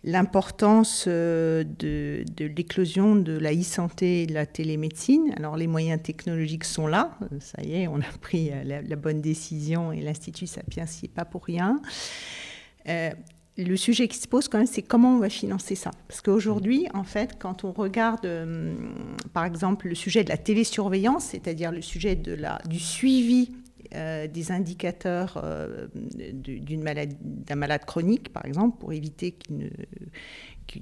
l'importance euh, de, l'éclosion de la e-santé et de la télémédecine. Alors, les moyens technologiques sont là. Ça y est, on a pris la, bonne décision et l'Institut Sapiens n'y est pas pour rien. le sujet qui se pose quand même, c'est comment on va financer ça. Parce qu'aujourd'hui, en fait, quand on regarde, par exemple, le sujet de la télésurveillance, c'est-à-dire le sujet de la, du suivi euh, des indicateurs euh, d'un malade chronique, par exemple, pour éviter qu'il,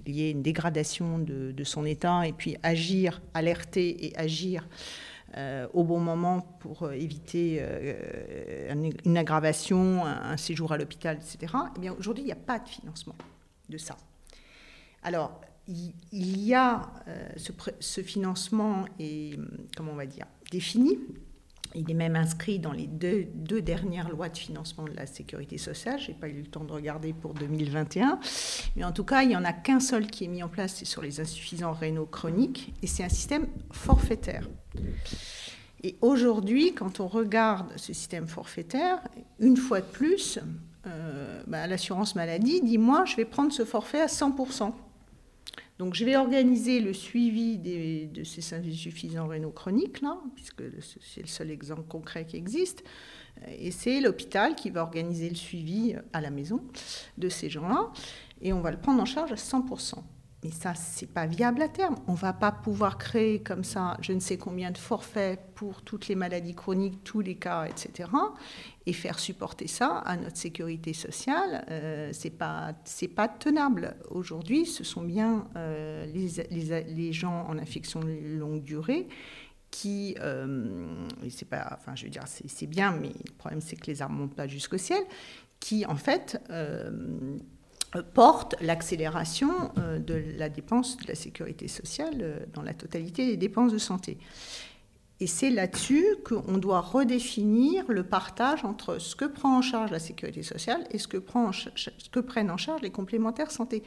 y ait une dégradation de, son état, et puis agir, alerter et agir euh, au bon moment pour éviter une aggravation, un, séjour à l'hôpital, etc. Eh bien, aujourd'hui, il n'y a pas de financement de ça. Alors, y a ce, ce, financement est, comment on va dire, défini il est même inscrit dans les deux, dernières lois de financement de la sécurité sociale. Je n'ai pas eu le temps de regarder pour 2021. Mais en tout cas, il n'y en a qu'un seul qui est mis en place, c'est sur les insuffisants rénaux chroniques. Et c'est un système forfaitaire. Et aujourd'hui, quand on regarde ce système forfaitaire, une fois de plus, euh, bah, l'assurance maladie dit, moi, je vais prendre ce forfait à 100%. Donc je vais organiser le suivi de ces insuffisants rénaux chroniques, là, puisque c'est le seul exemple concret qui existe. Et c'est l'hôpital qui va organiser le suivi à la maison de ces gens-là. Et on va le prendre en charge à 100%. Mais ça, c'est pas viable à terme. On va pas pouvoir créer comme ça, je ne sais combien de forfaits pour toutes les maladies chroniques, tous les cas, etc. Et faire supporter ça à notre sécurité sociale, euh, c'est pas pas tenable. Aujourd'hui, ce sont bien euh, les, les, les, gens en infection de longue durée qui, euh, c'est pas, enfin, je veux dire, c'est bien, mais le problème c'est que les armes montent pas jusqu'au ciel, qui en fait euh, porte l'accélération euh, de la dépense de la sécurité sociale euh, dans la totalité des dépenses de santé. Et c'est là-dessus qu'on doit redéfinir le partage entre ce que prend en charge la sécurité sociale et ce que, prend ce que prennent en charge les complémentaires santé.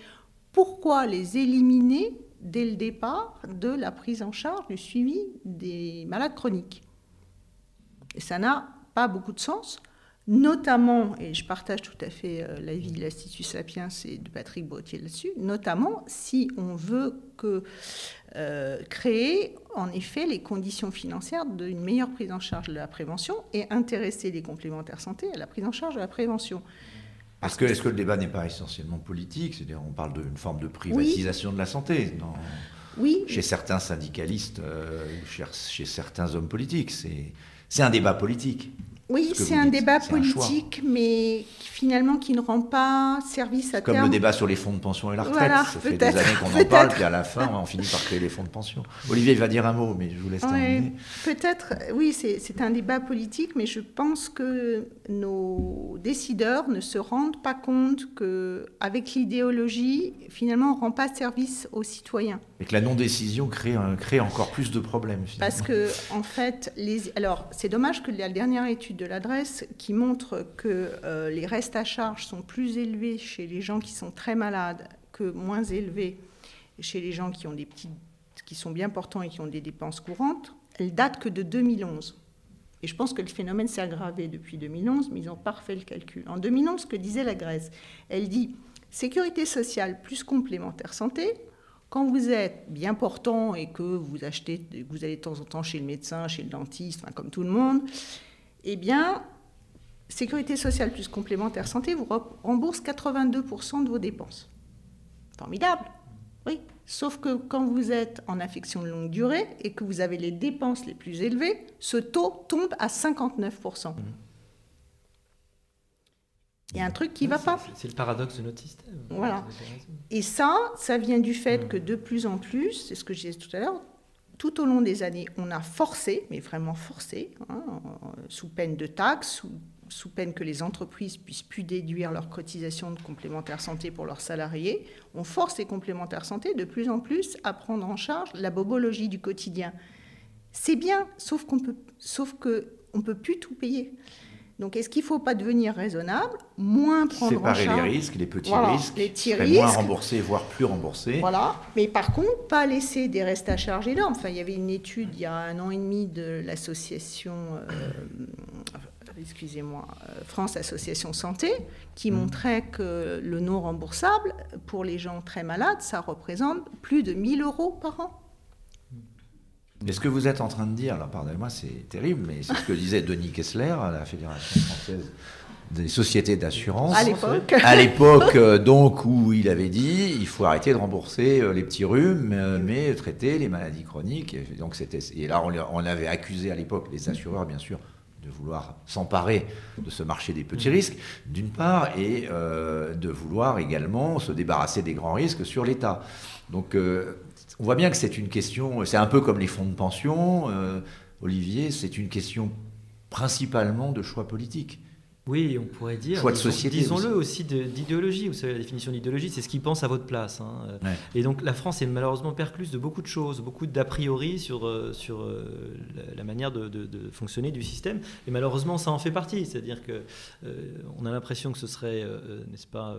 Pourquoi les éliminer dès le départ de la prise en charge du suivi des malades chroniques? Et ça n'a pas beaucoup de sens notamment, et je partage tout à fait euh, l'avis de l'Institut Sapiens et de Patrick Bautier là-dessus, notamment si on veut que, euh, créer en effet les conditions financières d'une meilleure prise en charge de la prévention et intéresser les complémentaires santé à la prise en charge de la prévention. Parce que est-ce que le débat n'est pas essentiellement politique? C'est-à-dire on parle d'une forme de privatisation de la santé oui. chez certains syndicalistes, euh, chez certains hommes politiques. C'est un débat politique. Oui, c'est un débat politique, mais finalement qui ne rend pas service à Comme terme. le débat sur les fonds de pension et la retraite. ça fait des années qu'on en parle, puis à la fin, on finit par créer les fonds de pension. Olivier va dire un mot, mais je vous laisse terminer. Peut-être, oui, c'est un débat politique, mais je pense que nos décideurs ne se rendent pas compte qu'avec l'idéologie, finalement, on ne rend pas service aux citoyens. Et que la non-décision crée, encore plus de problèmes. Parce que, en fait, alors c'est dommage que la dernière étude de l'adresse qui montre que euh, les restes à charge sont plus élevés chez les gens qui sont très malades que moins élevés chez les gens qui ont des petits, qui sont bien portants et qui ont des dépenses courantes, elle date que de 2011. Et je pense que le phénomène s'est aggravé depuis 2011, mais ils n'ont pas refait le calcul. En 2011, ce que disait la Grèce, elle dit sécurité sociale plus complémentaire santé. Quand vous êtes bien portant et que vous achetez, vous allez de temps en temps chez le médecin, chez le dentiste, enfin, comme tout le monde, eh bien, Sécurité sociale plus complémentaire santé vous rembourse 82% de vos dépenses. Formidable, oui. Sauf que quand vous êtes en affection de longue durée et que vous avez les dépenses les plus élevées, ce taux tombe à 59%. Il y a un truc qui ne va pas. C'est le paradoxe de notre système. Voilà. Et ça, ça vient du fait que de plus en plus, c'est ce que je disais tout à l'heure, tout au long des années, on a forcé, mais vraiment forcé, hein, sous peine de taxes, sous, peine que les entreprises puissent plus déduire leurs cotisations de complémentaires santé pour leurs salariés, on force les complémentaires santé de plus en plus à prendre en charge la bobologie du quotidien. C'est bien, sauf qu'on peut, sauf que on peut plus tout payer. Donc, est-ce qu'il ne faut pas devenir raisonnable, moins prendre en charge les risques, les petits risques, les petits risques, moins remboursés, voire plus remboursés. Voilà. Mais par contre, pas laisser des restes à charge énormes. Enfin, il y avait une étude il y a un an et demi de l'association, euh, excusez-moi, euh, France Association Santé, qui mmh. montrait que le non remboursable pour les gens très malades, ça représente plus de 1000 euros par an. Mais ce que vous êtes en train de dire, alors pardonnez-moi, c'est terrible, mais c'est ce que disait Denis Kessler à la Fédération française des sociétés d'assurance. À l'époque. À l'époque, euh, donc, où il avait dit il faut arrêter de rembourser euh, les petits rhumes, euh, mais traiter les maladies chroniques. Et, donc, c'était, et là, on, avait accusé à l'époque les assureurs, bien sûr, de vouloir s'emparer de ce marché des petits risques, d'une part, et de vouloir également se débarrasser des grands risques sur l'État. Donc, on voit bien que c'est une question, c'est un peu comme les fonds de pension, euh, Olivier, c'est une question principalement de choix politique. Oui, on pourrait dire. Choix de société. Disons-le aussi, d'idéologie. Vous savez, la définition d'idéologie, c'est ce qui pense à votre place. Hein. Et donc, la France est malheureusement percluse de beaucoup de choses, beaucoup d'a priori sur, euh, sur euh, la manière de, fonctionner du système. Et malheureusement, ça en fait partie. C'est-à-dire que euh, on a l'impression que ce serait, n'est-ce pas,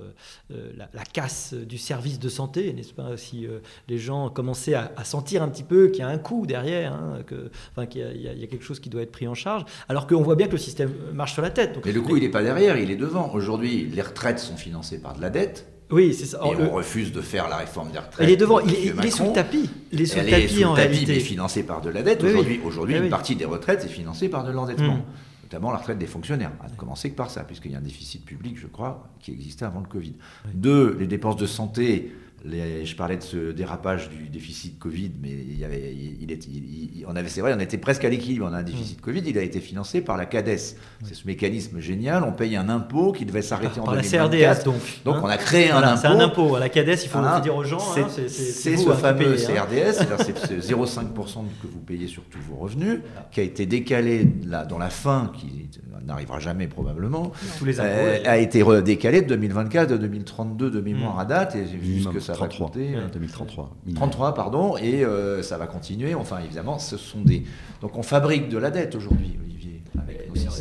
la, casse du service de santé, n'est-ce pas, si les gens commençaient à, sentir un petit peu qu'il y a un coût derrière, hein, que, enfin, qu'il y, a quelque chose qui doit être pris en charge, alors qu'on voit bien que le système marche sur la tête. Donc, il n'est pas derrière, il est devant. Aujourd'hui, les retraites sont financées par de la dette. Oui, c'est ça. Et on refuse de faire la réforme des retraites. Il est devant, il, est, sous le tapis. Il est sous le tapis en réalité. Mais financé par de la dette. Aujourd'hui, aujourd'hui une partie des retraites est financée par de l'endettement. Mm. Notamment la retraite des fonctionnaires, à ne commencer que par ça, puisqu'il y a un déficit public, je crois, qui existait avant le Covid. Deux, les dépenses de santé je parlais de ce dérapage du déficit Covid, mais il y avait, il, il, on avait, c'est vrai, on était presque à l'équilibre. On a un déficit mm. Covid, il a été financé par la CADES. C'est ce mécanisme génial. On paye un impôt qui devait s'arrêter en par la CRDS, donc. Donc hein on a créé un impôt. C'est un impôt. À la CADES, il faut le dire aux gens. C'est, hein, c'est, ce fameux CRDS, c'est 0,5% que vous payez sur tous vos revenus, qui a été décalé là, dans la fin, qui n'arrivera jamais probablement, Tous les euh, a été décalé de 2024 à 2032 de mémoire mm. à date, et vu ce que ça 33, 2033. 33, pardon, et euh, ça va continuer. Enfin, évidemment, ce sont des. Donc, on fabrique de la dette aujourd'hui, Olivier.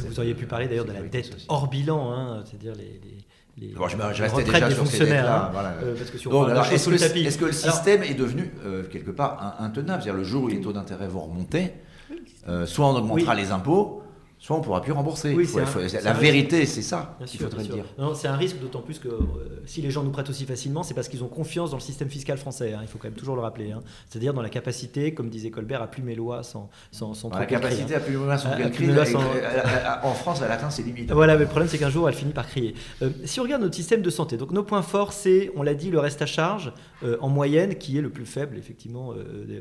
vous auriez pu parler d'ailleurs de la dette hors bilan, hein, c'est-à-dire les, les, bon, je, je restais déjà sur fonctionnaires. Hein, voilà. euh, si est-ce que, est que, le système est devenu euh, quelque part intenable? C'est-à-dire le jour où les taux d'intérêt vont remonter, euh, soit on augmentera les impôts, soit on ne pourra plus rembourser. la vérité, c'est ça qu'il faudrait dire. C'est un risque, d'autant plus que euh, si les gens nous prêtent aussi facilement, c'est parce qu'ils ont confiance dans le système fiscal français. Hein, il faut quand même toujours le rappeler. Hein. C'est-à-dire dans la capacité, comme disait Colbert, à plumer loi sans, sans, sans La capacité à plumer loi sans En France, elle atteint ses limites. Voilà, mais le problème, c'est qu'un jour, elle finit par crier. Euh, si on regarde notre système de santé, donc nos points forts, c'est, on l'a dit, le reste à charge, euh, en moyenne, qui est le plus faible, effectivement,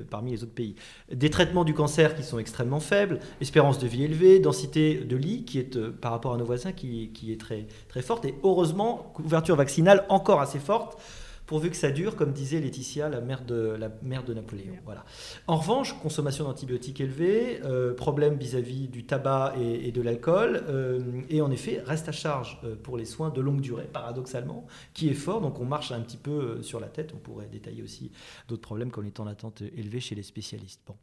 parmi les autres pays. Des traitements du cancer qui sont extrêmement faibles, espérance de vie élevée, densité de lits qui est, euh, par rapport à nos voisins, qui, est très forte. Et heureusement, couverture vaccinale encore assez forte pourvu que ça dure, comme disait Laetitia, la mère de, la mère de Napoléon. Voilà. En revanche, consommation d'antibiotiques élevée, euh, problème vis-à-vis du tabac et, de l'alcool, euh, et en effet, reste à charge euh, pour les soins de longue durée, paradoxalement, qui est fort, donc on marche un petit peu sur la tête, on pourrait détailler aussi d'autres problèmes comme les temps d'attente élevés chez les spécialistes. Bon.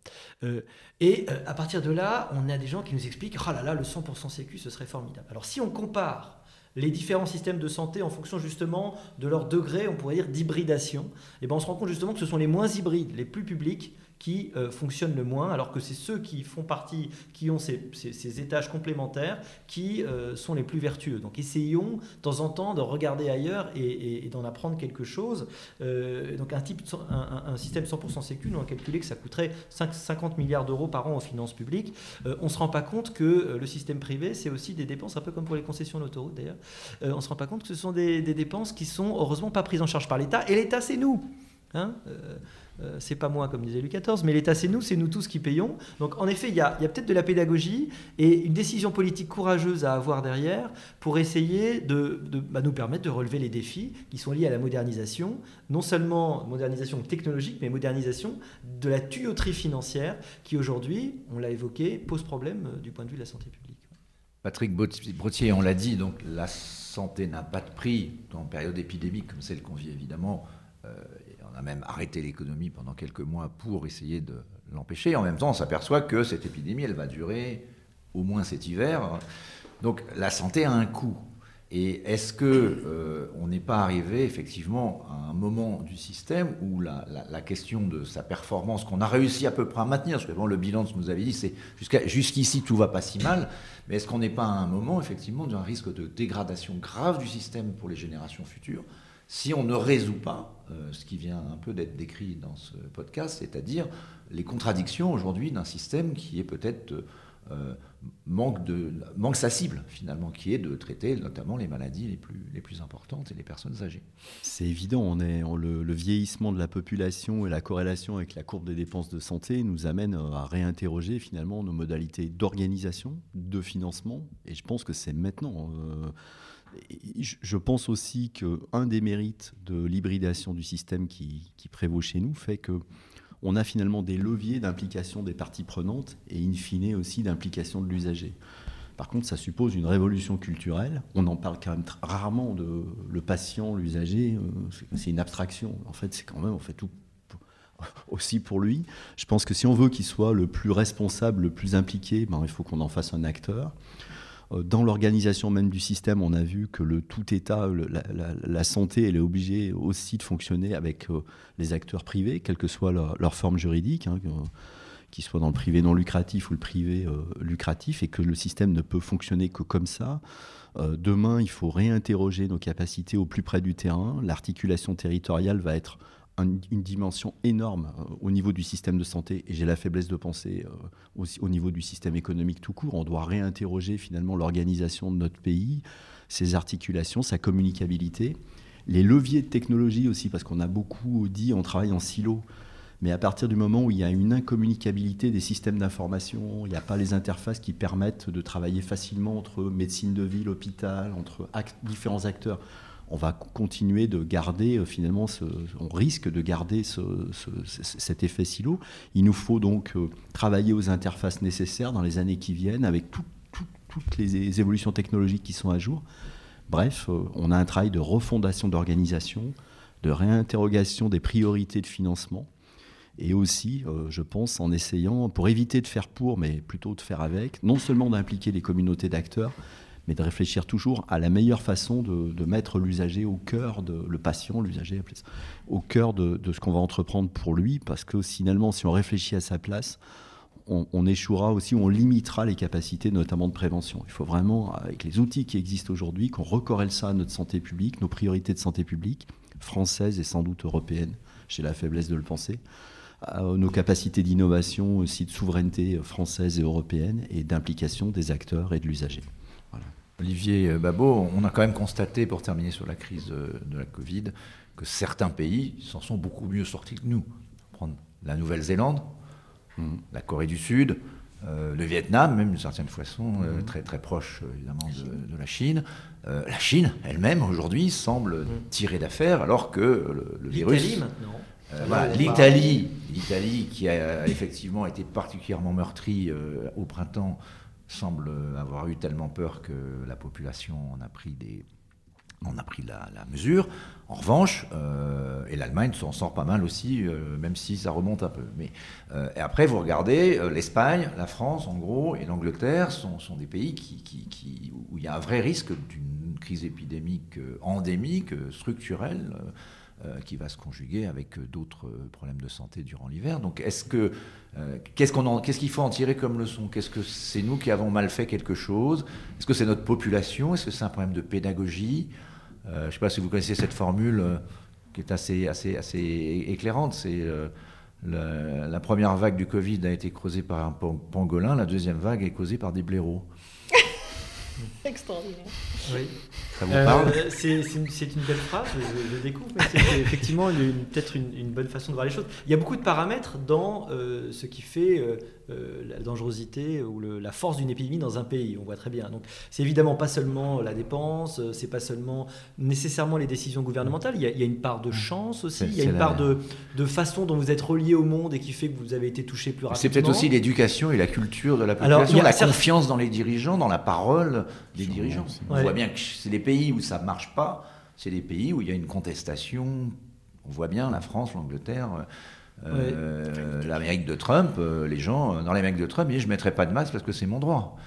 et à partir de là, on a des gens qui nous expliquent, oh là là, le 100% sécu, ce serait formidable. Alors si on compare les différents systèmes de santé en fonction justement de leur degré, on pourrait dire, d'hybridation, et eh ben on se rend compte justement que ce sont les moins hybrides, les plus publics, qui euh, fonctionnent le moins, alors que c'est ceux qui font partie, qui ont ces, étages complémentaires, qui euh, sont les plus vertueux. Donc essayons de temps en temps de regarder ailleurs et, d'en apprendre quelque chose. Euh, donc un, type, un, système 100% sécu, nous a calculé que ça coûterait 50 milliards d'euros par an aux finances publiques. on ne se rend pas compte que le système privé, c'est aussi des dépenses, un peu comme pour les concessions d'autoroute d'ailleurs, on ne se rend pas compte que ce sont des, dépenses qui sont heureusement pas prises en charge par l'État, et l'État c'est nous. Hein euh, c'est pas moi, comme disait Louis XIV, mais l'État, c'est nous, c'est nous tous qui payons. Donc, en effet, il y a, peut-être de la pédagogie et une décision politique courageuse à avoir derrière pour essayer de, bah, nous permettre de relever les défis qui sont liés à la modernisation, non seulement modernisation technologique, mais modernisation de la tuyauterie financière qui, aujourd'hui, on l'a évoqué, pose problème euh, du point de vue de la santé publique. Patrick Brottier, on l'a dit, donc la santé n'a pas de prix en période épidémique comme celle qu'on vit évidemment on a même arrêté l'économie pendant quelques mois pour essayer de l'empêcher. En même temps, on s'aperçoit que cette épidémie, elle va durer au moins cet hiver. Donc la santé a un coût. Et est-ce que euh, n'est pas arrivé effectivement à un moment du système où la, question de sa performance qu'on a réussi à peu près à maintenir, parce que le bilan ce que vous avez dit, c'est jusqu'ici tout va pas si mal, mais est-ce qu'on n'est pas à un moment effectivement d'un risque de dégradation grave du système pour les générations futures si on ne résout pas euh, ce qui vient un peu d'être décrit dans ce podcast, c'est-à-dire les contradictions aujourd'hui d'un système qui est peut-être euh, manque, de, manque sa cible finalement, qui est de traiter notamment les maladies les plus, les plus importantes et les personnes âgées. C'est évident, on est, le, vieillissement de la population et la corrélation avec la courbe des dépenses de santé nous amène à réinterroger finalement nos modalités d'organisation, de financement, et je pense que c'est maintenant. Euh, je pense aussi qu'un des mérites de l'hybridation du système qui, prévaut chez nous fait que on a finalement des leviers d'implication des parties prenantes et in fine aussi d'implication de l'usager. Par contre, ça suppose une révolution culturelle. On en parle quand même rarement de le patient, l'usager. Euh, c'est une abstraction. En fait, c'est quand même, on fait tout aussi pour lui. Je pense que si on veut qu'il soit le plus responsable, le plus impliqué, ben, il faut qu'on en fasse un acteur. Euh, dans l'organisation même du système, on a vu que le tout État, la, santé, elle est obligée aussi de fonctionner avec euh, les acteurs privés, quelle que soit leur, forme juridique, hein, qu'ils soient dans le privé non lucratif ou le privé euh, lucratif, et que le système ne peut fonctionner que comme ça. demain, il faut réinterroger nos capacités au plus près du terrain. L'articulation territoriale va être une dimension énorme euh, au niveau du système de santé, et j'ai la faiblesse de penser euh, aussi au niveau du système économique tout court. On doit réinterroger finalement l'organisation de notre pays, ses articulations, sa communicabilité, les leviers de technologie aussi, parce qu'on a beaucoup dit on travaille en silo. Mais à partir du moment où il y a une incommunicabilité des systèmes d'information, il n'y a pas les interfaces qui permettent de travailler facilement entre médecine de ville, hôpital, entre différents acteurs, on va continuer de garder euh, finalement, on risque de garder cet effet silo. Il nous faut donc euh, travailler aux interfaces nécessaires dans les années qui viennent avec toutes les évolutions technologiques qui sont à jour. Bref, euh, on a un travail de refondation d'organisation, de réinterrogation des priorités de financement et aussi, je pense, en essayant, pour éviter de faire pour, mais plutôt de faire avec, non seulement d'impliquer les communautés d'acteurs, mais de réfléchir toujours à la meilleure façon de, mettre l'usager au cœur, de, le patient, l'usager, au cœur de, ce qu'on va entreprendre pour lui, parce que finalement, si on réfléchit à sa place, on, échouera aussi, on limitera les capacités, notamment de prévention. Il faut vraiment, avec les outils qui existent aujourd'hui, qu'on recorrèle ça à notre santé publique, nos priorités de santé publique, françaises et sans doute européennes, j'ai la faiblesse de le penser, nos capacités d'innovation, aussi de souveraineté française et européenne, et d'implication des acteurs et de l'usager. Olivier Babot, on a quand même constaté, pour terminer sur la crise de la Covid, que certains pays s'en sont beaucoup mieux sortis que nous. Prendre la Nouvelle-Zélande, mmh. la Corée du Sud, euh, le Vietnam, même d'une certaine façon, euh, mmh. très, très proche évidemment de, la Chine. Euh, la Chine elle-même aujourd'hui semble mmh. tirer d'affaire alors que le, virus. L'Italie maintenant. L'Italie, l'Italie qui a effectivement été particulièrement meurtrie au printemps semble avoir eu tellement peur que la population en a pris des, on a pris la, mesure. En revanche, euh, et l'Allemagne s'en sort pas mal aussi, euh, même si ça remonte un peu. Mais euh, et après, vous regardez l'Espagne, la France, en gros, et l'Angleterre sont, des pays où il y a un vrai risque d'une crise épidémique endémique, structurelle. Euh, qui va se conjuguer avec euh, d'autres euh, problèmes de santé durant l'hiver. Donc, est-ce que qu'est-ce qu'on qu'est-ce qu'il faut en tirer comme leçon? Qu'est-ce que c'est nous qui avons mal fait quelque chose? Est-ce que c'est notre population? Est-ce que c'est un problème de pédagogie? Je ne sais pas si vous connaissez cette formule qui est assez assez assez éclairante. C'est la, première vague du Covid a été causée par un pangolin, la deuxième vague est causée par des blaireaux. Extraordinaire. Oui. Ça vous parle? euh, C'est une, belle phrase, je, découvre, mais c'est effectivement peut-être une, bonne façon de voir les choses. Il y a beaucoup de paramètres dans euh, ce qui fait euh, euh, la dangerosité ou la force d'une épidémie dans un pays. On voit très bien. Donc, c'est évidemment pas seulement la dépense, c'est pas seulement nécessairement les décisions gouvernementales. Il y a, une part de chance aussi. Il y a une part de, de, façon dont vous êtes relié au monde et qui fait que vous avez été touché plus rapidement. C'est peut-être aussi l'éducation et la culture de la population, la confiance dans les dirigeants, dans la parole des dirigeants. On voit bien que c'est des pays où ça marche pas. C'est des pays où il y a une contestation On voit bien la France, l'Angleterre, euh, l'Amérique de Trump, euh, les gens, dans l'Amérique de Trump, ils disent je ne mettrai pas de masque parce que c'est mon droit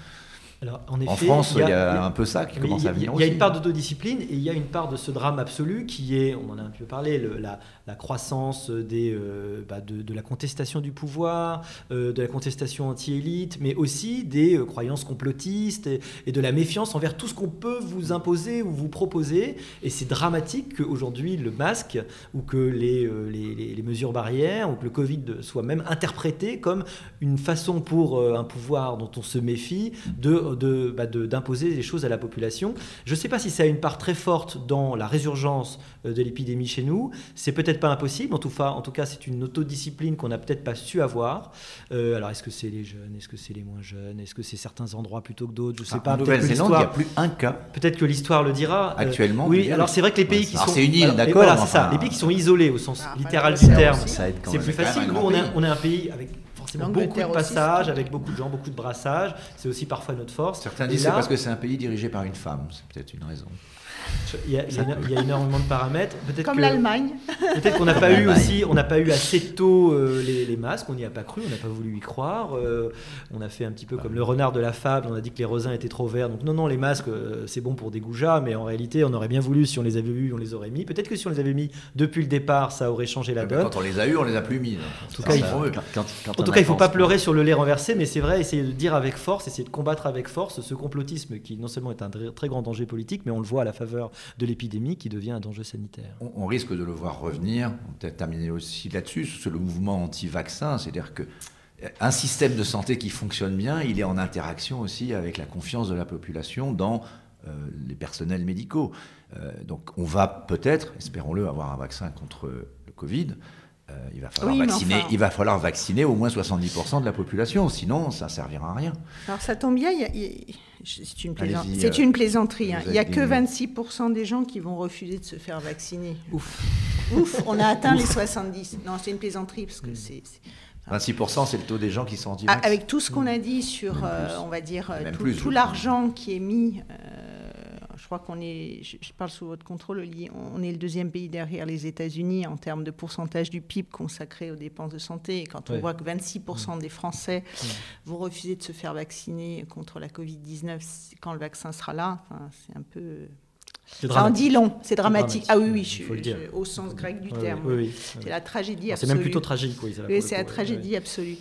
en, France, il y, a, un peu ça qui commence à venir. Il y a une part d'autodiscipline et il y a une part de ce drame absolu qui est, on en a un peu parlé, la, croissance des, euh, bah, de, la contestation du pouvoir, euh, de la contestation anti-élite, mais aussi des euh, croyances complotistes et, de la méfiance envers tout ce qu'on peut vous imposer ou vous proposer. Et c'est dramatique qu'aujourd'hui le masque ou que les, les, les, mesures barrières ou que le Covid soit même interprété comme une façon pour un pouvoir dont on se méfie de d'imposer de, des choses à la population. Je ne sais pas si ça a une part très forte dans la résurgence euh, de l'épidémie chez nous. C'est peut-être pas impossible. En tout, cas, en tout cas, c'est une autodiscipline qu'on n'a peut-être pas su avoir. Euh, alors, est-ce que c'est les jeunes? Est-ce que c'est les moins jeunes? Est-ce que c'est certains endroits plutôt que d'autres? Je sais ah, pas. En Nouvelle-Zélande, il n'y a plus un cas. Peut-être que l'histoire le dira. Euh, Actuellement. oui, alors c'est vrai que les pays qui sont. C'est une île, d'accord. Voilà, c'est ça. Les pays qui sont isolés au sens ah, littéral du terme, c'est plus facile. Nous, on est un pays avec beaucoup de passages, avec beaucoup de gens, beaucoup de brassages. C'est aussi parfois notre force. Certains disent c'est parce que c'est un pays dirigé par une femme. C'est peut-être une raison. Il y, a, énormément de paramètres. Peut-être Comme l'Allemagne. Peut-être qu'on n'a pas eu aussi, on n'a pas eu assez tôt euh, les, masques, on n'y a pas cru, on n'a pas voulu y croire. Euh, on a fait un petit peu comme le renard de la fable, on a dit que les raisins étaient trop verts. Donc non, non, les masques, euh, c'est bon pour des goujats, mais en réalité, on aurait bien voulu, si on les avait eus, on les aurait mis. Peut-être que si on les avait mis depuis le départ, ça aurait changé la donne. Quand on les a eus, on les a plus mis. En tout cas, il faut, en tout cas, il faut pas pleurer sur le lait renversé, mais c'est vrai, essayer de dire avec force, essayer de combattre avec force ce complotisme qui non seulement est un très grand danger politique, mais on le voit à la faveur de l'épidémie qui devient un danger sanitaire. On, risque de le voir revenir, on peut terminer aussi là-dessus, sur le mouvement anti-vaccin, c'est-à-dire que euh, un système de santé qui fonctionne bien, il est en interaction aussi avec la confiance de la population dans euh, les personnels médicaux. Euh, donc on va peut-être, espérons-le, avoir un vaccin contre le Covid. Il, va falloir vacciner, il va falloir vacciner au moins 70% de la population, sinon ça ne servira à rien. Alors ça tombe bien, il y a c'est une, une, plaisanterie. Hein. Il n'y a que 26% des gens qui vont refuser de se faire vacciner. Ouf. Ouf, on a atteint les 70. Non, c'est une plaisanterie parce que hmm. c'est... 26%, c'est le taux des gens qui sont anti ah, Avec tout ce qu'on a dit sur, euh, on va dire, tout, l'argent qui est mis euh, crois qu'on est, je, parle sous votre contrôle, on est le deuxième pays derrière les États-Unis en termes de pourcentage du PIB consacré aux dépenses de santé. Et quand on voit que 26% des Français vont refuser de se faire vacciner contre la Covid-19 quand le vaccin sera là, c'est un peu. Ça en dit long, c'est dramatique. Ah oui, oui, je, au sens grec du terme. c'est la tragédie absolue. C'est même plutôt tragique, oui. c'est la tragédie absolue.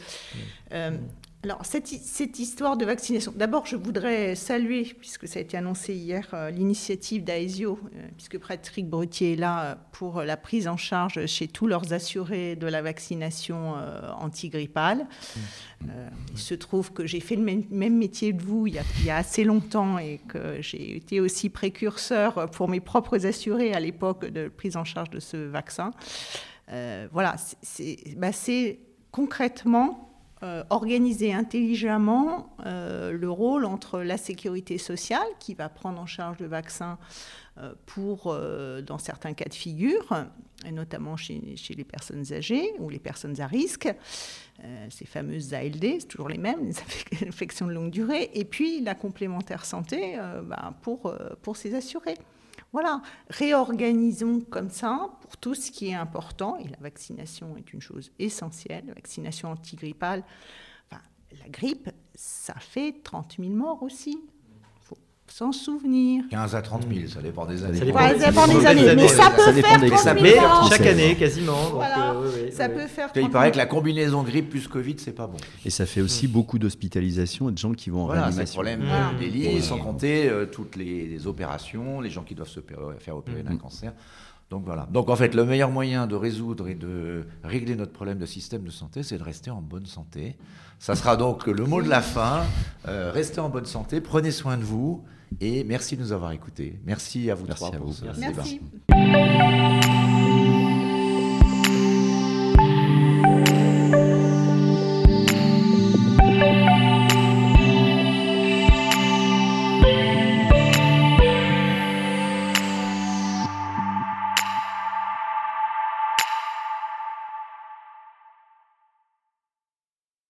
Euh, alors, cette, histoire de vaccination, d'abord, je voudrais saluer, puisque ça a été annoncé hier, euh, l'initiative d'Aesio, euh, puisque Patrick Brutier est là euh, pour la prise en charge chez tous leurs assurés de la vaccination antigrippale. Mmh. il se trouve que j'ai fait le même, métier que vous il y, a, assez longtemps et que j'ai été aussi précurseur pour mes propres assurés à l'époque de prise en charge de ce vaccin. voilà, c'est bah, concrètement euh, organiser intelligemment euh, le rôle entre la sécurité sociale, qui va prendre en charge le vaccin euh, pour, dans certains cas de figure, notamment chez, chez, les personnes âgées ou les personnes à risque, ces fameuses ALD, c'est toujours les mêmes, les infections de longue durée, et puis la complémentaire santé bah, pour, pour ces assurés. Voilà, réorganisons comme ça pour tout ce qui est important, et la vaccination est une chose essentielle, la vaccination antigrippale. Enfin, la grippe, ça fait 30 000 morts aussi s'en souvenir. 15 à 30 000, ça dépend des années. Ça dépend, des, années. Mais ça peut faire 30 000 Chaque année, quasiment. voilà. Euh, ça peut faire Il paraît que la combinaison grippe plus Covid, c'est pas bon. Et ça fait aussi mm. beaucoup d'hospitalisations et de gens qui vont en voilà, réanimation. Voilà, des lits, sans compter euh, toutes les, opérations, les gens qui doivent se faire opérer d'un mm. cancer. Donc voilà. Donc en fait, le meilleur moyen de résoudre et de régler notre problème de système de santé, c'est de rester en bonne santé. Ça sera donc le mot de la fin. Euh, restez en bonne santé, prenez soin de vous et merci de nous avoir écoutés. Merci à vous merci trois à pour vous. ce merci. débat.